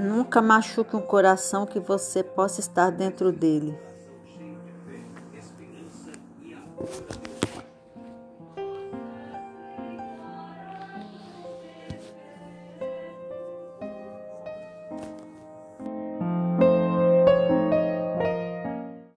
Nunca machuque um coração que você possa estar dentro dele.